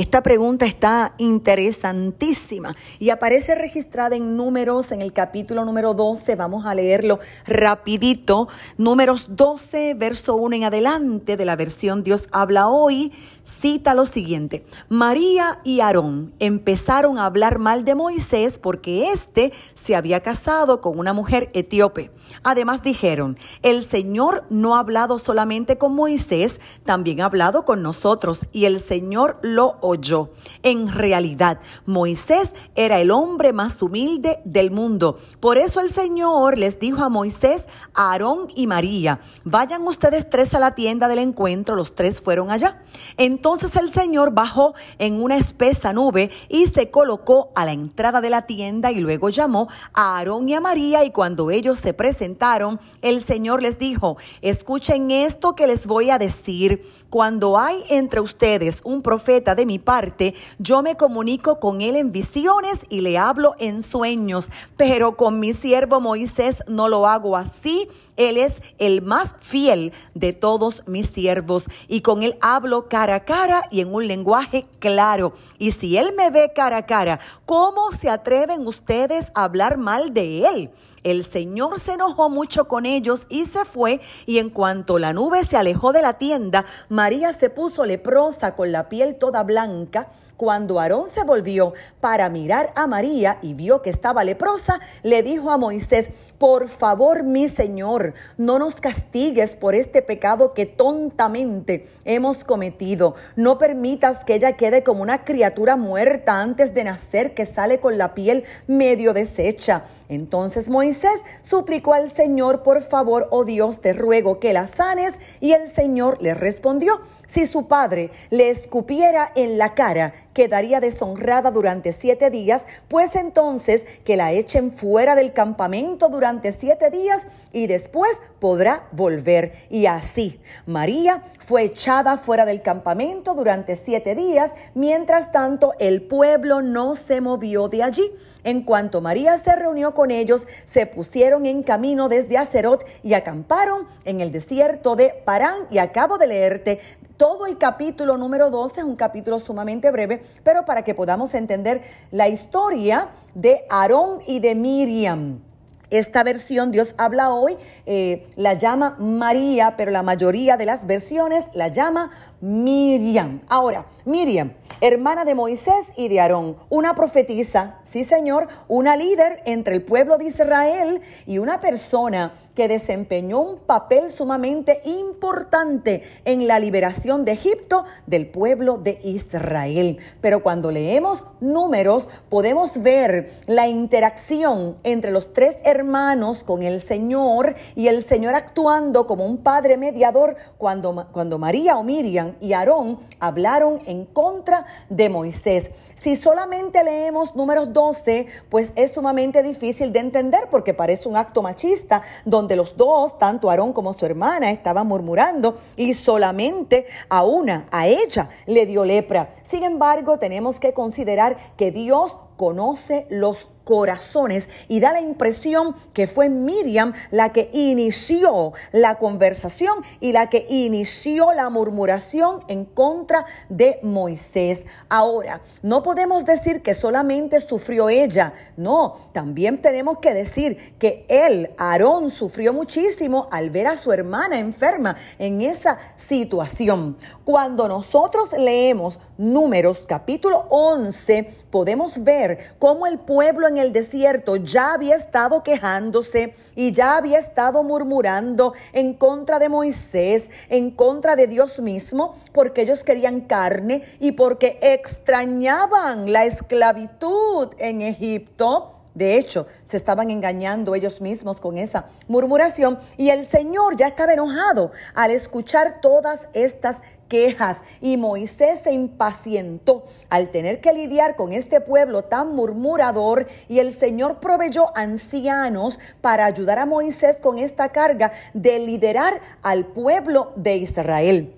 Esta pregunta está interesantísima y aparece registrada en números en el capítulo número 12. Vamos a leerlo rapidito. Números 12, verso 1 en adelante de la versión Dios habla hoy. Cita lo siguiente. María y Aarón empezaron a hablar mal de Moisés porque éste se había casado con una mujer etíope. Además dijeron, el Señor no ha hablado solamente con Moisés, también ha hablado con nosotros y el Señor lo oyó. En realidad, Moisés era el hombre más humilde del mundo. Por eso el Señor les dijo a Moisés, Aarón y María, vayan ustedes tres a la tienda del encuentro, los tres fueron allá. Entonces el Señor bajó en una espesa nube y se colocó a la entrada de la tienda y luego llamó a Aarón y a María y cuando ellos se presentaron, el Señor les dijo, escuchen esto que les voy a decir. Cuando hay entre ustedes un profeta de mi parte, yo me comunico con él en visiones y le hablo en sueños, pero con mi siervo Moisés no lo hago así. Él es el más fiel de todos mis siervos y con él hablo cara a cara y en un lenguaje claro. Y si él me ve cara a cara, ¿cómo se atreven ustedes a hablar mal de él? El Señor se enojó mucho con ellos y se fue, y en cuanto la nube se alejó de la tienda, María se puso leprosa con la piel toda blanca. Cuando Aarón se volvió para mirar a María y vio que estaba leprosa, le dijo a Moisés, por favor, mi Señor, no nos castigues por este pecado que tontamente hemos cometido. No permitas que ella quede como una criatura muerta antes de nacer que sale con la piel medio deshecha. Entonces Moisés suplicó al Señor, por favor, oh Dios, te ruego que la sanes. Y el Señor le respondió, si su padre le escupiera en la cara, quedaría deshonrada durante siete días, pues entonces que la echen fuera del campamento durante siete días y después podrá volver. Y así, María fue echada fuera del campamento durante siete días, mientras tanto el pueblo no se movió de allí. En cuanto María se reunió con ellos, se pusieron en camino desde Acerot y acamparon en el desierto de Parán. Y acabo de leerte todo el capítulo número 12 es un capítulo sumamente breve, pero para que podamos entender la historia de Aarón y de Miriam. Esta versión Dios habla hoy, eh, la llama María, pero la mayoría de las versiones la llama Miriam. Ahora, Miriam, hermana de Moisés y de Aarón, una profetisa, sí señor, una líder entre el pueblo de Israel y una persona que desempeñó un papel sumamente importante en la liberación de Egipto del pueblo de Israel. Pero cuando leemos números podemos ver la interacción entre los tres hermanos con el Señor y el Señor actuando como un padre mediador cuando, cuando María o Miriam y Aarón hablaron en contra de Moisés. Si solamente leemos números 12, pues es sumamente difícil de entender porque parece un acto machista donde los dos, tanto Aarón como su hermana, estaban murmurando y solamente a una, a ella, le dio lepra. Sin embargo, tenemos que considerar que Dios conoce los corazones y da la impresión que fue Miriam la que inició la conversación y la que inició la murmuración en contra de Moisés. Ahora, no podemos decir que solamente sufrió ella, no, también tenemos que decir que él, Aarón, sufrió muchísimo al ver a su hermana enferma en esa situación. Cuando nosotros leemos números capítulo 11, podemos ver cómo el pueblo en el desierto ya había estado quejándose y ya había estado murmurando en contra de Moisés, en contra de Dios mismo, porque ellos querían carne y porque extrañaban la esclavitud en Egipto. De hecho, se estaban engañando ellos mismos con esa murmuración y el Señor ya estaba enojado al escuchar todas estas quejas y Moisés se impacientó al tener que lidiar con este pueblo tan murmurador y el Señor proveyó ancianos para ayudar a Moisés con esta carga de liderar al pueblo de Israel.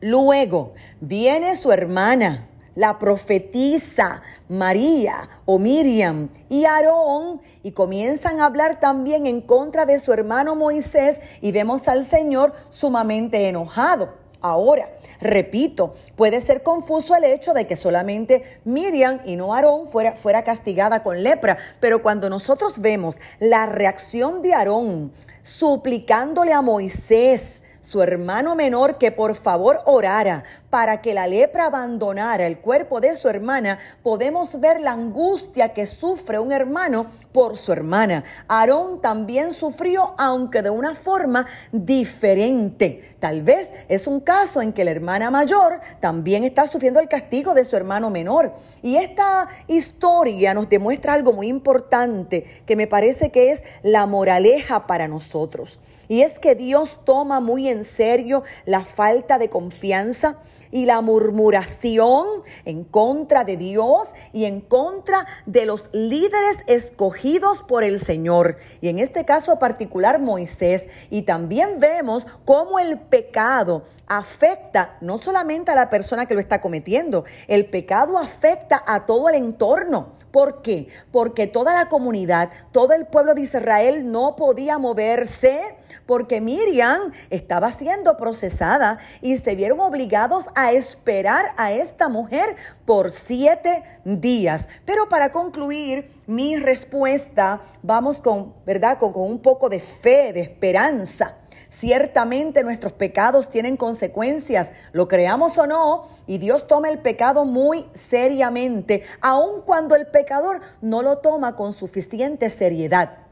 Luego viene su hermana, la profetisa María o Miriam y Aarón y comienzan a hablar también en contra de su hermano Moisés y vemos al Señor sumamente enojado. Ahora, repito, puede ser confuso el hecho de que solamente Miriam y no Aarón fuera, fuera castigada con lepra, pero cuando nosotros vemos la reacción de Aarón suplicándole a Moisés, su hermano menor que por favor orara para que la lepra abandonara el cuerpo de su hermana, podemos ver la angustia que sufre un hermano por su hermana. Aarón también sufrió, aunque de una forma diferente. Tal vez es un caso en que la hermana mayor también está sufriendo el castigo de su hermano menor. Y esta historia nos demuestra algo muy importante que me parece que es la moraleja para nosotros. Y es que Dios toma muy en serio la falta de confianza y la murmuración en contra de Dios y en contra de los líderes escogidos por el Señor. Y en este caso particular Moisés. Y también vemos cómo el pecado afecta no solamente a la persona que lo está cometiendo, el pecado afecta a todo el entorno. ¿Por qué? Porque toda la comunidad, todo el pueblo de Israel no podía moverse porque Miriam estaba siendo procesada y se vieron obligados a esperar a esta mujer por siete días. Pero para concluir mi respuesta, vamos con, ¿verdad? Con, con un poco de fe, de esperanza. Ciertamente nuestros pecados tienen consecuencias, lo creamos o no, y Dios toma el pecado muy seriamente, aun cuando el pecador no lo toma con suficiente seriedad.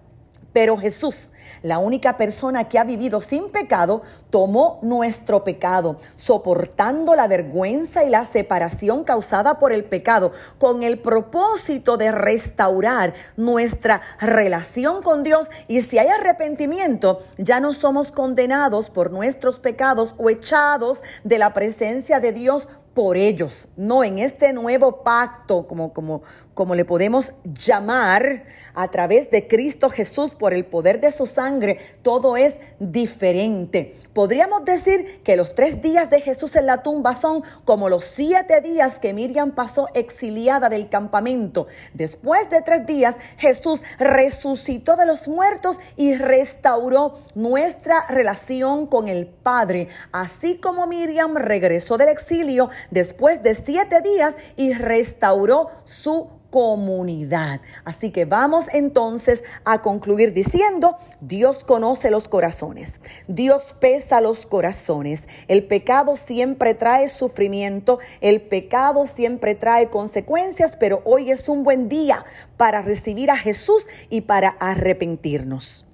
Pero Jesús, la única persona que ha vivido sin pecado, tomó nuestro pecado, soportando la vergüenza y la separación causada por el pecado, con el propósito de restaurar nuestra relación con Dios. Y si hay arrepentimiento, ya no somos condenados por nuestros pecados o echados de la presencia de Dios por ellos, no en este nuevo pacto, como, como, como le podemos llamar, a través de Cristo Jesús, por el poder de su sangre, todo es diferente. Podríamos decir que los tres días de Jesús en la tumba son como los siete días que Miriam pasó exiliada del campamento. Después de tres días, Jesús resucitó de los muertos y restauró nuestra relación con el Padre, así como Miriam regresó del exilio después de siete días y restauró su comunidad. Así que vamos entonces a concluir diciendo, Dios conoce los corazones, Dios pesa los corazones. El pecado siempre trae sufrimiento, el pecado siempre trae consecuencias, pero hoy es un buen día para recibir a Jesús y para arrepentirnos.